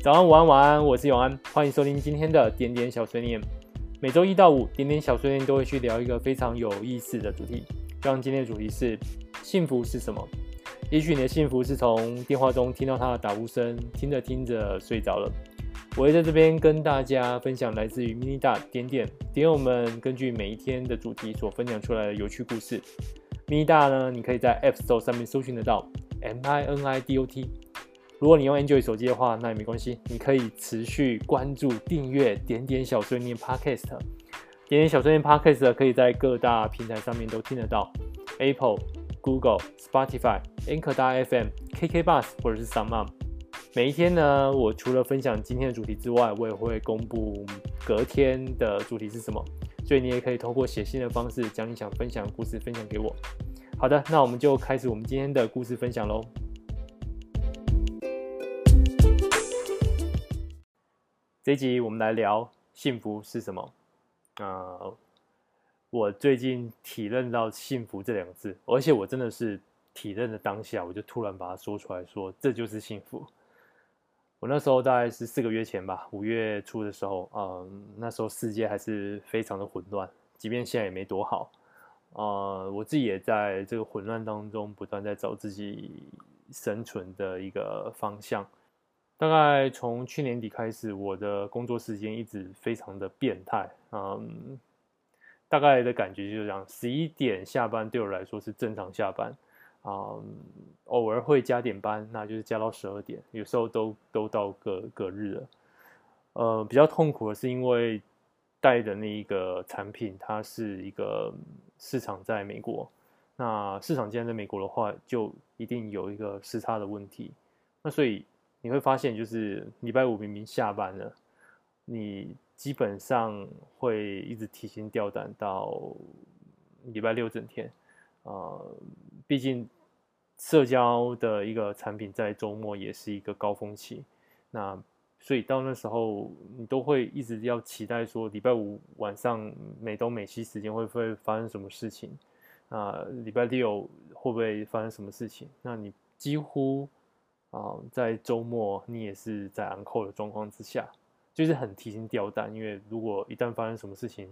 早安，午安，晚安，我是永安，欢迎收听今天的点点小碎念。每周一到五，点点小碎念都会去聊一个非常有意思的主题。像今天的主题是幸福是什么？也许你的幸福是从电话中听到他的打呼声，听着听着睡着了。我会在这边跟大家分享来自于 mini 大点点点友们根据每一天的主题所分享出来的有趣故事。mini 大呢，你可以在 App Store 上面搜寻得到 M I N I D O T。如果你用 Android 手机的话，那也没关系，你可以持续关注、订阅点点小碎念 Podcast。点点小碎念 Podcast 可以在各大平台上面都听得到，Apple、Google、Spotify、Anchor 大 FM、KK Bus 或者是 SoundOn。每一天呢，我除了分享今天的主题之外，我也会公布隔天的主题是什么，所以你也可以透过写信的方式将你想分享的故事分享给我。好的，那我们就开始我们今天的故事分享喽。这一集我们来聊幸福是什么？啊、我最近体认到幸福这两个字，而且我真的是体认的当下，我就突然把它说出来说，这就是幸福。我那时候大概是四个月前吧，五月初的时候，嗯，那时候世界还是非常的混乱，即便现在也没多好，呃，我自己也在这个混乱当中不断在找自己生存的一个方向。大概从去年底开始，我的工作时间一直非常的变态。嗯，大概的感觉就是这样：十一点下班对我来说是正常下班，嗯，偶尔会加点班，那就是加到十二点，有时候都都到隔隔日了。呃，比较痛苦的是因为带的那一个产品，它是一个市场在美国，那市场既然在美国的话，就一定有一个时差的问题，那所以。你会发现，就是礼拜五明明下班了，你基本上会一直提心吊胆到礼拜六整天。呃，毕竟社交的一个产品在周末也是一个高峰期，那所以到那时候你都会一直要期待说，礼拜五晚上美东美西时间会不会发生什么事情？啊，礼拜六会不会发生什么事情？那你几乎。啊，在周末你也是在 on call 的状况之下，就是很提心吊胆，因为如果一旦发生什么事情，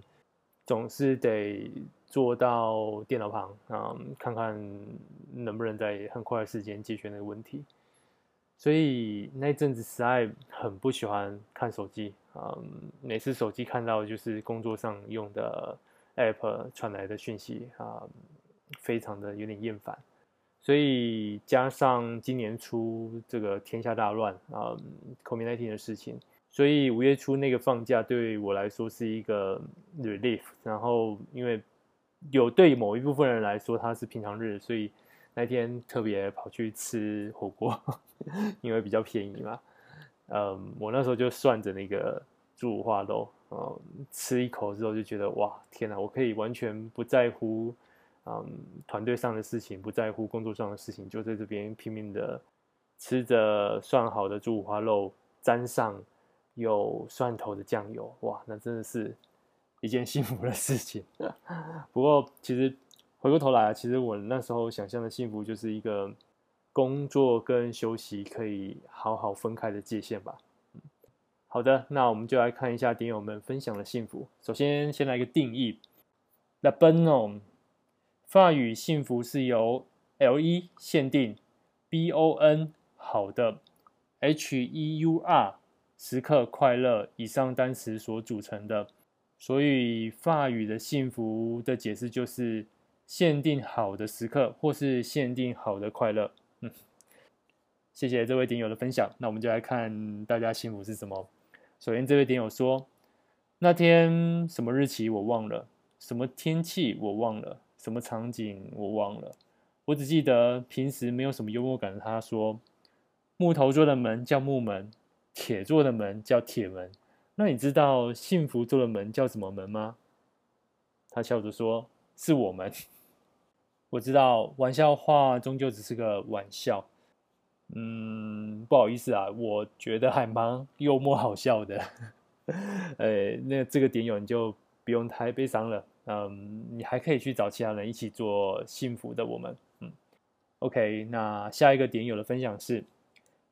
总是得坐到电脑旁啊，看看能不能在很快的时间解决那个问题。所以那阵子实在很不喜欢看手机啊，每次手机看到就是工作上用的 app 传来的讯息啊，非常的有点厌烦。所以加上今年初这个天下大乱啊，COVID-19 的事情，所以五月初那个放假对我来说是一个 relief。然后因为有对某一部分人来说它是平常日，所以那天特别跑去吃火锅，因为比较便宜嘛。嗯，我那时候就算着那个猪五花肉，嗯，吃一口之后就觉得哇，天哪，我可以完全不在乎。嗯，团队上的事情不在乎，工作上的事情就在这边拼命的吃着涮好的猪五花肉，沾上有蒜头的酱油，哇，那真的是一件 幸福的事情。不过，其实回过头来，其实我那时候想象的幸福就是一个工作跟休息可以好好分开的界限吧。好的，那我们就来看一下点友们分享的幸福。首先，先来一个定义：Le bonheur。法语幸福是由 L E 限定，B O N 好的，H E U R 时刻快乐以上单词所组成的。所以法语的幸福的解释就是限定好的时刻，或是限定好的快乐。嗯，谢谢这位点友的分享。那我们就来看大家幸福是什么。首先，这位点友说，那天什么日期我忘了，什么天气我忘了。什么场景我忘了，我只记得平时没有什么幽默感的他说，木头做的门叫木门，铁做的门叫铁门。那你知道幸福做的门叫什么门吗？他笑着说：“是我们。”我知道玩笑话终究只是个玩笑。嗯，不好意思啊，我觉得还蛮幽默好笑的。呃，那这个点友你就不用太悲伤了。嗯，你还可以去找其他人一起做幸福的我们。嗯，OK，那下一个点友的分享是：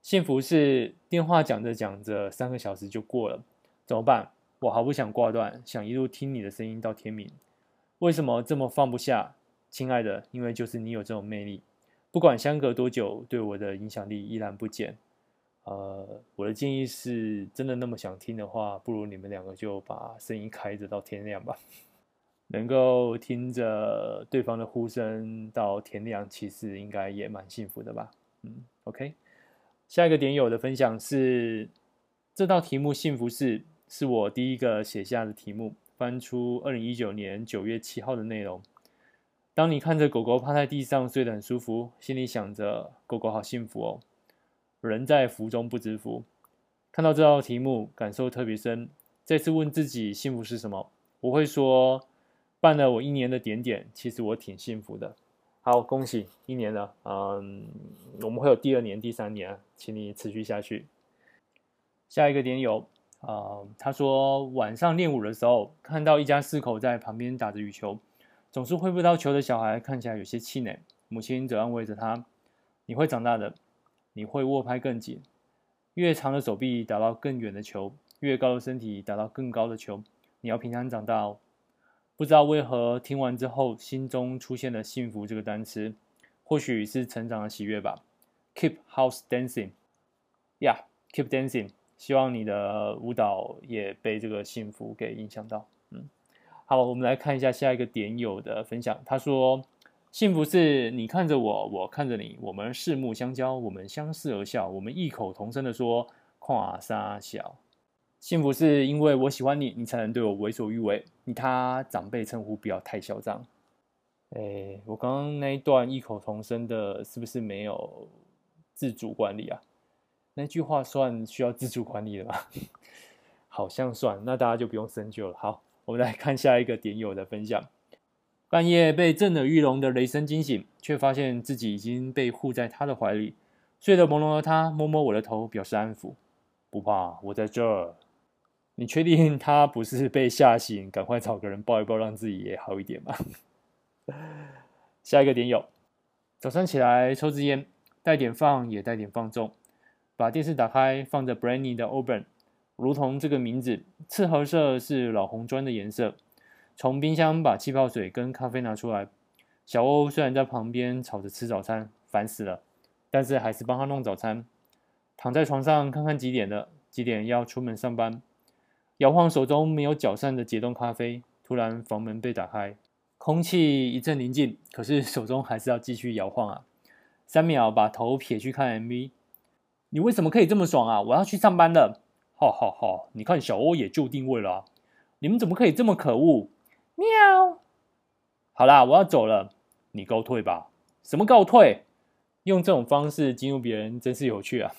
幸福是电话讲着讲着，三个小时就过了，怎么办？我好不想挂断，想一路听你的声音到天明。为什么这么放不下，亲爱的？因为就是你有这种魅力，不管相隔多久，对我的影响力依然不减。呃，我的建议是，真的那么想听的话，不如你们两个就把声音开着到天亮吧。能够听着对方的呼声到天亮，其实应该也蛮幸福的吧。嗯，OK。下一个点友的分享是，这道题目幸福是是我第一个写下的题目。翻出二零一九年九月七号的内容。当你看着狗狗趴在地上睡得很舒服，心里想着狗狗好幸福哦。人在福中不知福。看到这道题目，感受特别深。再次问自己幸福是什么？我会说，办了我一年的点点，其实我挺幸福的。好，恭喜一年了，嗯，我们会有第二年、第三年，请你持续下去。下一个点有，啊、他说晚上练舞的时候，看到一家四口在旁边打着羽球，总是挥不到球的小孩看起来有些气馁，母亲则安慰着他：“你会长大的，你会握拍更紧，越长的手臂打到更远的球，越高的身体打到更高的球，你要平安长大哦。”不知道为何听完之后，心中出现了“幸福”这个单词，或许是成长的喜悦吧。Keep house dancing，yeah，keep dancing。希望你的舞蹈也被这个幸福给影响到。嗯，好，我们来看一下下一个点友的分享。他说：“幸福是你看着我，我看着你，我们四目相交，我们相视而笑，我们异口同声地说‘跨沙小’。”幸福是因为我喜欢你，你才能对我为所欲为。你他长辈称呼不要太嚣张。哎，我刚刚那一段异口同声的，是不是没有自主管理啊？那句话算需要自主管理的吗？好像算，那大家就不用深究了。好，我们来看下一个点友的分享。半夜被震耳欲聋的雷声惊醒，却发现自己已经被护在他的怀里。睡得朦胧的他摸摸我的头，表示安抚。不怕，我在这儿。你确定他不是被吓醒？赶快找个人抱一抱，让自己也好一点吧。下一个点有，早上起来抽支烟，带点放也带点放纵，把电视打开，放着 Brandy 的 Auburn，如同这个名字，赤褐色是老红砖的颜色。从冰箱把气泡水跟咖啡拿出来。小欧虽然在旁边吵着吃早餐，烦死了，但是还是帮他弄早餐。躺在床上看看几点了，几点要出门上班。摇晃手中没有搅散的解冻咖啡，突然房门被打开，空气一阵宁静，可是手中还是要继续摇晃啊！三秒把头撇去看 MV，你为什么可以这么爽啊？我要去上班了！哈哈哈！你看小欧也就定位了，你们怎么可以这么可恶？喵！好啦，我要走了，你告退吧。什么告退？用这种方式激怒别人真是有趣啊！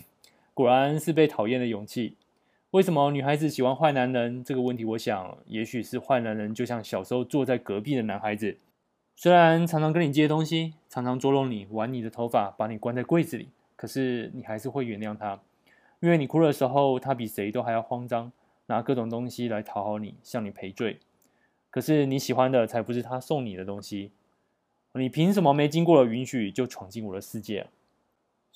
果然是被讨厌的勇气。为什么女孩子喜欢坏男人？这个问题，我想，也许是坏男人就像小时候坐在隔壁的男孩子，虽然常常跟你借东西，常常捉弄你，玩你的头发，把你关在柜子里，可是你还是会原谅他，因为你哭的时候，他比谁都还要慌张，拿各种东西来讨好你，向你赔罪。可是你喜欢的才不是他送你的东西，你凭什么没经过了允许就闯进我的世界？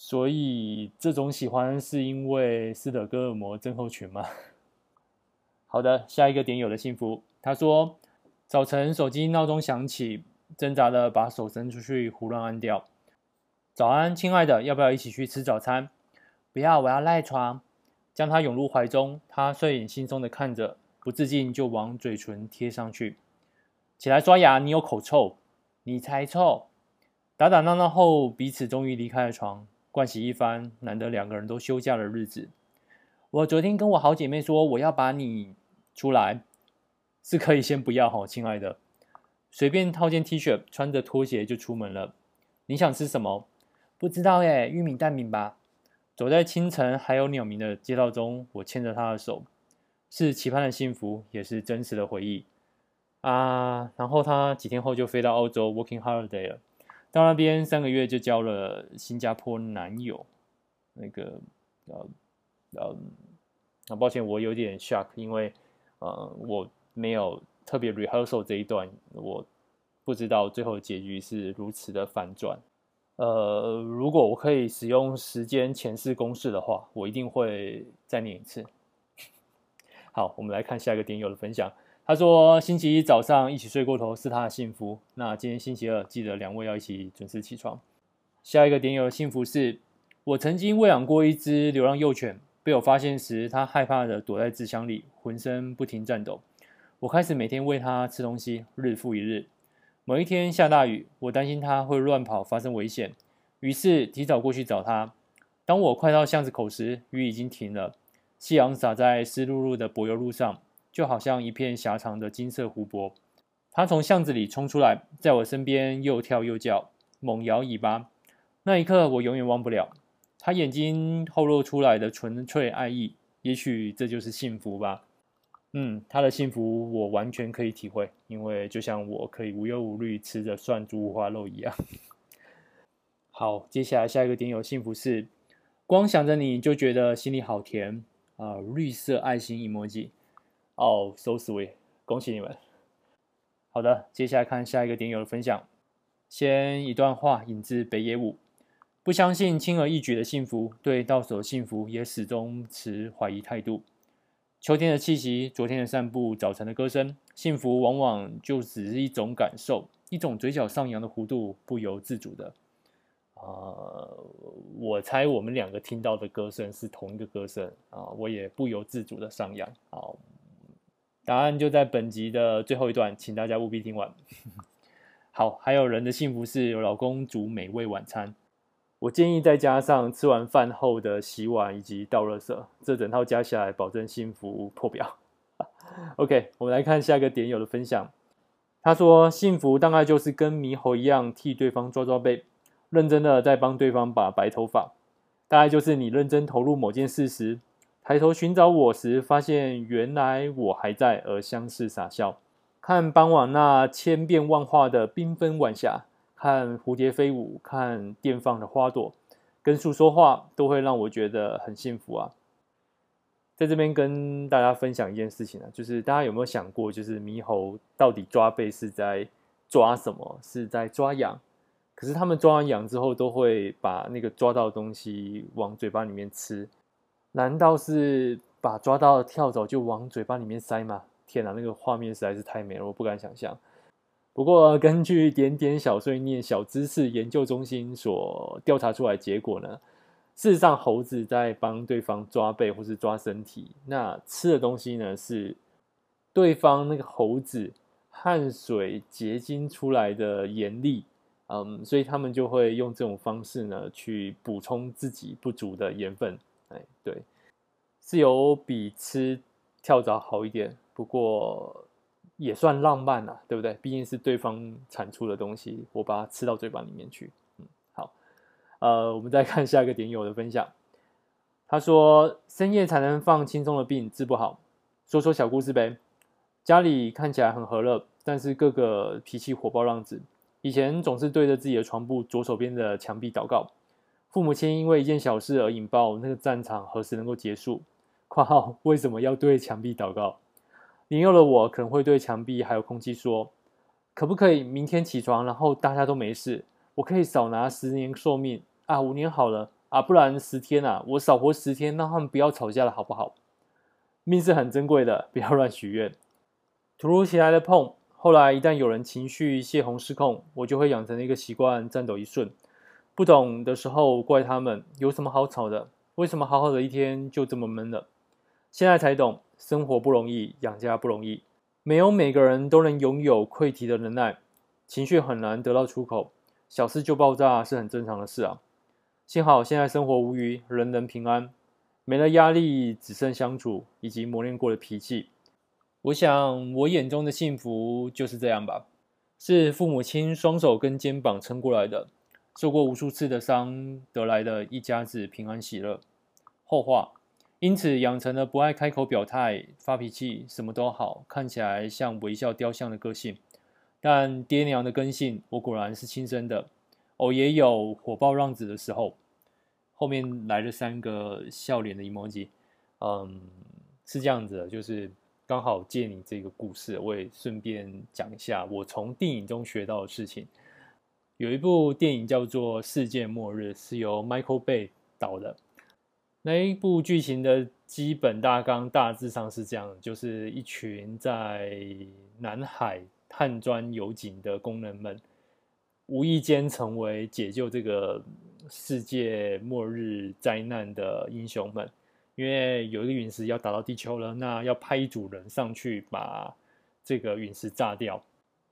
所以这种喜欢是因为斯德哥尔摩症候群吗？好的，下一个点友的幸福。他说，早晨手机闹钟响起，挣扎的把手伸出去，胡乱按掉。早安，亲爱的，要不要一起去吃早餐？不要，我要赖床。将他拥入怀中，他睡眼惺忪的看着，不自禁就往嘴唇贴上去。起来刷牙，你有口臭。你才臭。打打闹闹后，彼此终于离开了床。盥洗一番，难得两个人都休假的日子。我昨天跟我好姐妹说，我要把你出来，是可以先不要哈，亲爱的。随便套件 T 恤，穿着拖鞋就出门了。你想吃什么？不知道耶，玉米蛋饼吧。走在清晨还有鸟鸣的街道中，我牵着她的手，是期盼的幸福，也是真实的回忆啊。然后她几天后就飞到澳洲 working holiday 了。到那边三个月就交了新加坡男友，那个呃呃，很抱歉我有点 shock，因为呃我没有特别 rehearsal 这一段，我不知道最后结局是如此的反转。呃，如果我可以使用时间前世公式的话，我一定会再念一次。好，我们来看下一个点友的分享。他说：“星期一早上一起睡过头是他的幸福。那今天星期二，记得两位要一起准时起床。”下一个点友的幸福是：我曾经喂养过一只流浪幼犬，被我发现时，它害怕地躲在纸箱里，浑身不停颤抖。我开始每天喂它吃东西，日复一日。某一天下大雨，我担心它会乱跑，发生危险，于是提早过去找它。当我快到巷子口时，雨已经停了，夕阳洒在湿漉漉的柏油路上。就好像一片狭长的金色湖泊，它从巷子里冲出来，在我身边又跳又叫，猛摇尾巴。那一刻，我永远忘不了。它眼睛透露出来的纯粹爱意，也许这就是幸福吧。嗯，它的幸福我完全可以体会，因为就像我可以无忧无虑吃着涮猪五花肉一样。好，接下来下一个点有幸福是，光想着你就觉得心里好甜啊！绿色爱心 emoji。哦、，so sweet，恭喜你们。好的，接下来看下一个点友的分享。先一段话引自北野武：不相信轻而易举的幸福，对到手的幸福也始终持怀疑态度。秋天的气息，昨天的散步，早晨的歌声，幸福往往就只是一种感受，一种嘴角上扬的弧度，不由自主的。啊、我猜我们两个听到的歌声是同一个歌声啊，我也不由自主的上扬啊。答案就在本集的最后一段，请大家务必听完。好，还有人的幸福是有老公煮美味晚餐，我建议再加上吃完饭后的洗碗以及倒垃圾，这整套加起来保证幸福破表。OK，我们来看下一个点友的分享。他说：“幸福大概就是跟猕猴一样，替对方抓抓背，认真的在帮对方把白头发。大概就是你认真投入某件事时。”抬头寻找我时，发现原来我还在，而相视傻笑。看傍晚那千变万化的缤纷晚霞，看蝴蝶飞舞，看绽放的花朵，跟树说话，都会让我觉得很幸福啊。在这边跟大家分享一件事情啊，就是大家有没有想过，就是猕猴到底抓背是在抓什么？是在抓痒？可是他们抓完痒之后，都会把那个抓到的东西往嘴巴里面吃。难道是把抓到的跳蚤就往嘴巴里面塞吗？天哪，那个画面实在是太美了，我不敢想象。不过，根据点点小碎念小知识研究中心所调查出来的结果呢，事实上猴子在帮对方抓背或是抓身体，那吃的东西呢是对方那个猴子汗水结晶出来的盐粒，嗯，所以他们就会用这种方式呢去补充自己不足的盐分。哎，对，是有比吃跳蚤好一点，不过也算浪漫啊，对不对？毕竟是对方产出的东西，我把它吃到嘴巴里面去。嗯，好，呃，我们再看下一个点友的分享。他说：“深夜才能放轻松的病治不好，说说小故事呗。家里看起来很和乐，但是个个脾气火爆浪子。以前总是对着自己的床铺左手边的墙壁祷告。”父母亲因为一件小事而引爆，那个战场何时能够结束？括号为什么要对墙壁祷告？年幼的我可能会对墙壁还有空气说：“可不可以明天起床，然后大家都没事？我可以少拿十年寿命啊，五年好了啊，不然十天啊，我少活十天，让他们不要吵架了，好不好？命是很珍贵的，不要乱许愿。突如其来的碰，后来一旦有人情绪泄洪失控，我就会养成一个习惯，颤抖一瞬。不懂的时候怪他们，有什么好吵的？为什么好好的一天就这么闷了？现在才懂，生活不容易，养家不容易，没有每个人都能拥有溃堤的能耐，情绪很难得到出口，小事就爆炸是很正常的事啊。幸好现在生活无虞，人人平安，没了压力，只剩相处以及磨练过的脾气。我想我眼中的幸福就是这样吧，是父母亲双手跟肩膀撑过来的。受过无数次的伤得来的一家子平安喜乐。后话，因此养成了不爱开口表态、发脾气、什么都好，看起来像微笑雕像的个性。但爹娘的根性，我果然是亲生的。偶也有火爆浪子的时候。后面来了三个笑脸的 emoji。嗯，是这样子的，就是刚好借你这个故事，我也顺便讲一下我从电影中学到的事情。有一部电影叫做《世界末日》，是由 Michael Bay 导的。那一部剧情的基本大纲大致上是这样：就是一群在南海探钻油井的工人们，无意间成为解救这个世界末日灾难的英雄们。因为有一个陨石要打到地球了，那要派一组人上去把这个陨石炸掉。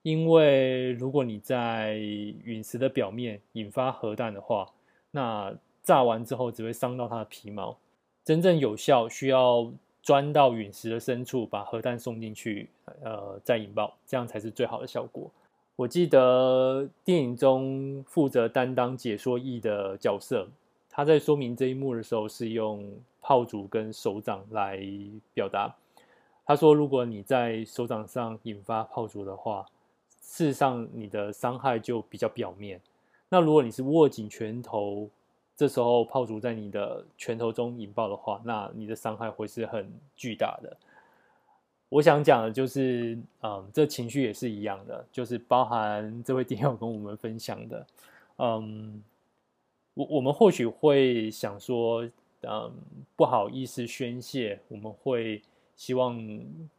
因为如果你在陨石的表面引发核弹的话，那炸完之后只会伤到它的皮毛。真正有效需要钻到陨石的深处，把核弹送进去，呃，再引爆，这样才是最好的效果。我记得电影中负责担当解说役的角色，他在说明这一幕的时候是用炮竹跟手掌来表达。他说：“如果你在手掌上引发炮竹的话，事实上你的伤害就比较表面。那如果你是握紧拳头，这时候炮竹在你的拳头中引爆的话，那你的伤害会是很巨大的。”我想讲的就是，嗯，这情绪也是一样的，就是包含这位电友跟我们分享的，嗯，我我们或许会想说，嗯，不好意思宣泄，我们会。希望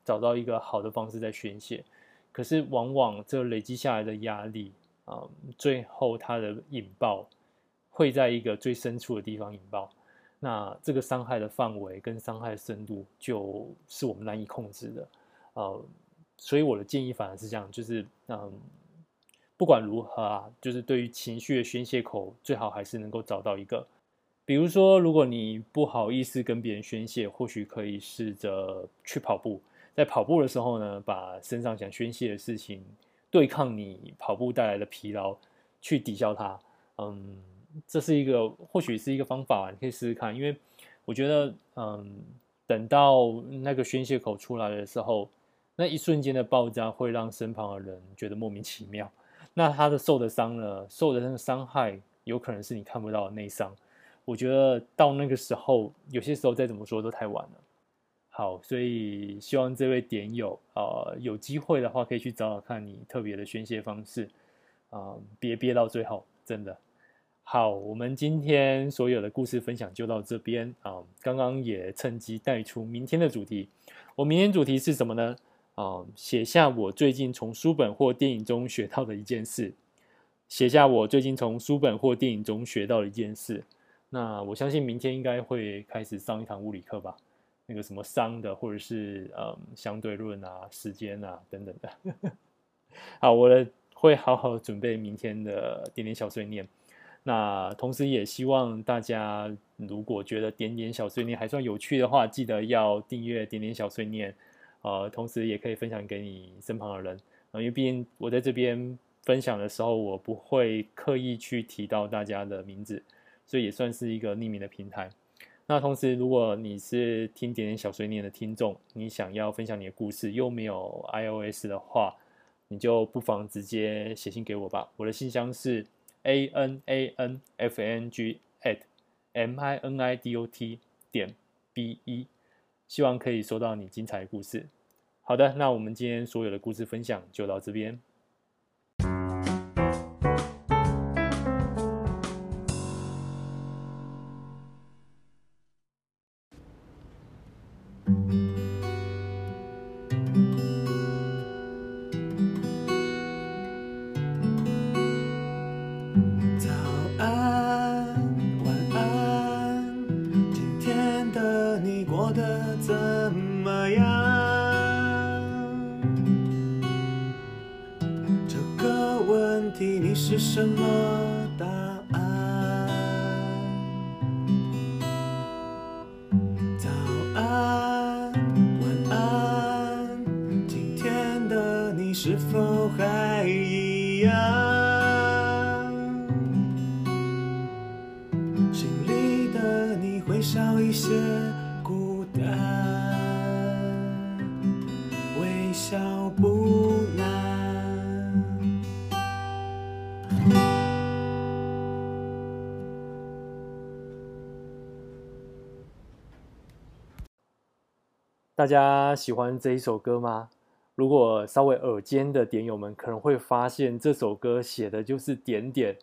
找到一个好的方式在宣泄，可是往往这累积下来的压力啊，最后它的引爆会在一个最深处的地方引爆，那这个伤害的范围跟伤害的深度就是我们难以控制的，呃，所以我的建议反而是这样，就是嗯，不管如何啊，就是对于情绪的宣泄口，最好还是能够找到一个。比如说，如果你不好意思跟别人宣泄，或许可以试着去跑步。在跑步的时候呢，把身上想宣泄的事情，对抗你跑步带来的疲劳，去抵消它。嗯，这是一个或许是一个方法，你可以试试看。因为我觉得，嗯，等到那个宣泄口出来的时候，那一瞬间的爆炸会让身旁的人觉得莫名其妙。那他的受的伤呢，受的那个伤害，有可能是你看不到的内伤。我觉得到那个时候，有些时候再怎么说都太晚了。好，所以希望这位点友啊、有机会的话可以去找找看你特别的宣泄方式啊、呃，别憋到最后，真的。好，我们今天所有的故事分享就到这边啊、刚刚也趁机带出明天的主题，我明天主题是什么呢？啊、写下我最近从书本或电影中学到的一件事。写下我最近从书本或电影中学到的一件事。那我相信明天应该会开始上一堂物理课吧，那个什么熵的，或者是嗯相对论啊、时间啊等等的。好，我的会好好准备明天的点点小碎念。那同时也希望大家如果觉得点点小碎念还算有趣的话，记得要订阅点点小碎念。呃，同时也可以分享给你身旁的人。呃，因为毕竟我在这边分享的时候，我不会刻意去提到大家的名字。所以也算是一个匿名的平台。那同时，如果你是听点点小碎念的听众，你想要分享你的故事，又没有 iOS 的话，你就不妨直接写信给我吧。我的信箱是 a n a n f n g at m i n i d o t 点 b e，希望可以收到你精彩的故事。好的，那我们今天所有的故事分享就到这边。什么大家喜欢这一首歌吗？如果稍微耳尖的点友们可能会发现，这首歌写的就是点点。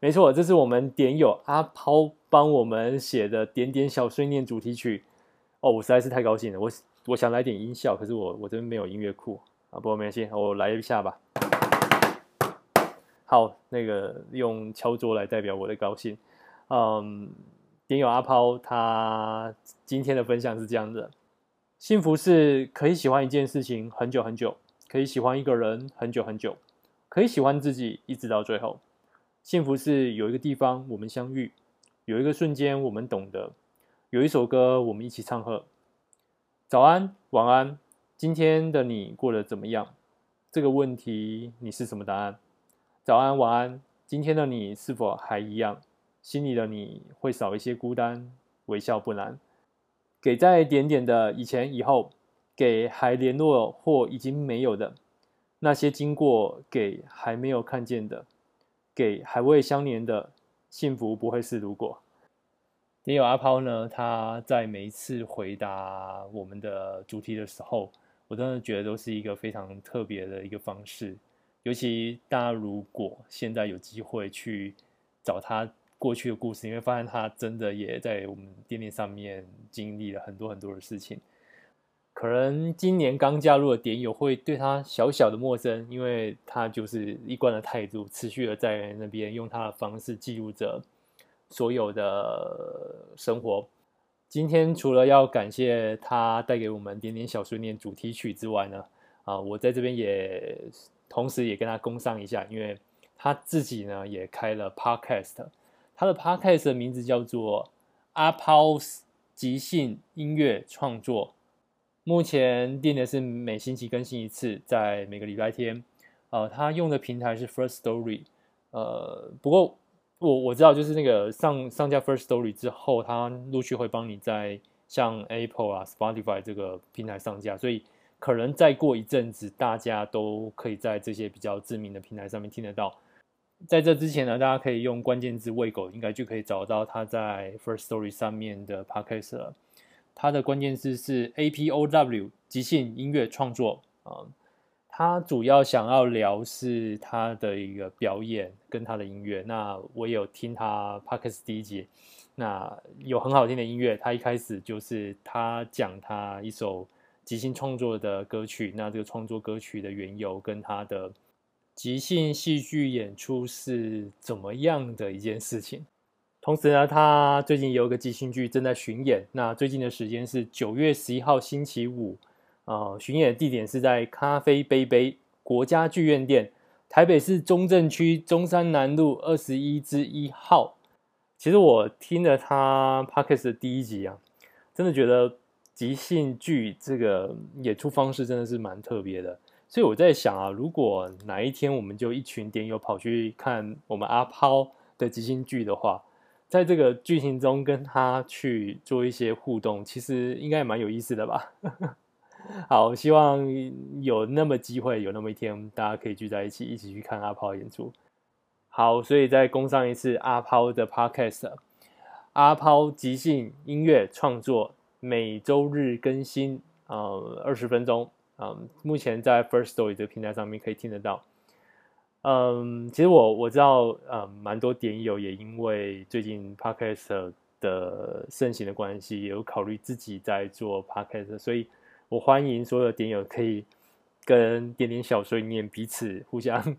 没错，这是我们点友阿抛帮我们写的《点点小碎念》主题曲。哦，我实在是太高兴了，我我想来点音效，可是我我这边没有音乐库啊，不过没关系，我来一下吧。好，那个用敲桌来代表我的高兴。嗯，点友阿抛他今天的分享是这样的：幸福是可以喜欢一件事情很久很久，可以喜欢一个人很久很久，可以喜欢自己一直到最后。幸福是有一个地方我们相遇，有一个瞬间我们懂得，有一首歌我们一起唱和。早安，晚安，今天的你过得怎么样？这个问题你是什么答案？早安，晚安。今天的你是否还一样？心里的你会少一些孤单，微笑不难。给在点点的以前以后，给还联络或已经没有的那些经过，给还没有看见的，给还未相连的。幸福不会是如果。也有阿抛呢，他在每一次回答我们的主题的时候，我真的觉得都是一个非常特别的一个方式。尤其大家如果现在有机会去找他过去的故事，你会发现他真的也在我们点点上面经历了很多很多的事情。可能今年刚加入的点友会对他小小的陌生，因为他就是一贯的态度，持续的在那边用他的方式记录着所有的生活。今天除了要感谢他带给我们点点小碎念主题曲之外呢，啊，我在这边也。同时也跟他工商一下，因为他自己呢也开了 podcast，他的 podcast 的名字叫做阿抛即兴音乐创作。目前定的是每星期更新一次，在每个礼拜天。呃，他用的平台是 First Story。呃，不过我我知道，就是那个上上架 First Story 之后，他陆续会帮你在像 Apple 啊、Spotify 这个平台上架，所以。可能再过一阵子，大家都可以在这些比较知名的平台上面听得到。在这之前呢，大家可以用关键字“喂狗”，应该就可以找到他在 First Story 上面的 Podcast 了。他的关键字是 A P O W 即兴音乐创作啊。他主要想要聊是他的一个表演跟他的音乐。那我有听他 Podcast 第一集，那有很好听的音乐。他一开始就是他讲他一首。即兴创作的歌曲，那这个创作歌曲的缘由跟他的即兴戏剧演出是怎么样的一件事情？同时呢，他最近有个即兴剧正在巡演，那最近的时间是九月十一号星期五，啊、巡演的地点是在咖啡杯杯国家剧院店，台北市中正区中山南路二十一之一号。其实我听了他 Podcast 的第一集啊，真的觉得。即兴剧这个演出方式真的是蛮特别的，所以我在想啊，如果哪一天我们就一群点友跑去看我们阿抛的即兴剧的话，在这个剧情中跟他去做一些互动，其实应该也蛮有意思的吧。好，希望有那么机会，有那么一天，大家可以聚在一起，一起去看阿抛演出。好，所以再攻上一次阿抛的 Podcast，阿抛即兴音乐创作。每周日更新，呃，二十分钟，嗯、目前在 First Story 这个平台上面可以听得到。嗯，其实我我知道，呃，蛮多点友也因为最近 Podcast 的盛行的关系，也有考虑自己在做 Podcast，所以我欢迎所有点友可以跟点点小碎念彼此互相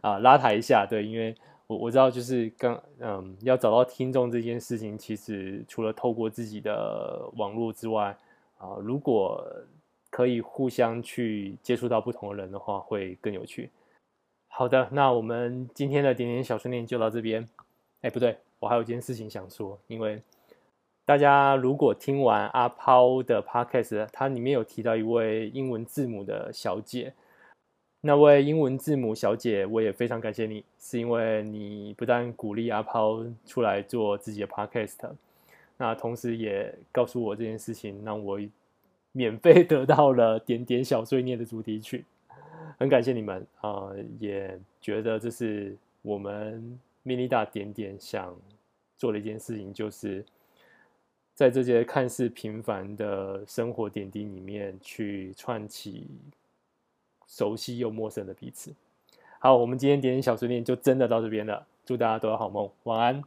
啊、拉抬一下，对，因为。我我知道，就是刚嗯，要找到听众这件事情，其实除了透过自己的网络之外，啊，如果可以互相去接触到不同的人的话，会更有趣。好的，那我们今天的点点小训练就到这边。哎，不对，我还有一件事情想说，因为大家如果听完阿抛的 podcast，它里面有提到一位英文字母的小姐。那位英文字母小姐，我也非常感谢你，是因为你不但鼓励阿抛出来做自己的 podcast，那同时也告诉我这件事情，让我免费得到了点点小碎念的主题曲，很感谢你们啊、也觉得这是我们 mini 大点点想做的一件事情，就是在这些看似平凡的生活点滴里面去串起。熟悉又陌生的彼此。好，我们今天点点小碎念就真的到这边了，祝大家都有好梦，晚安。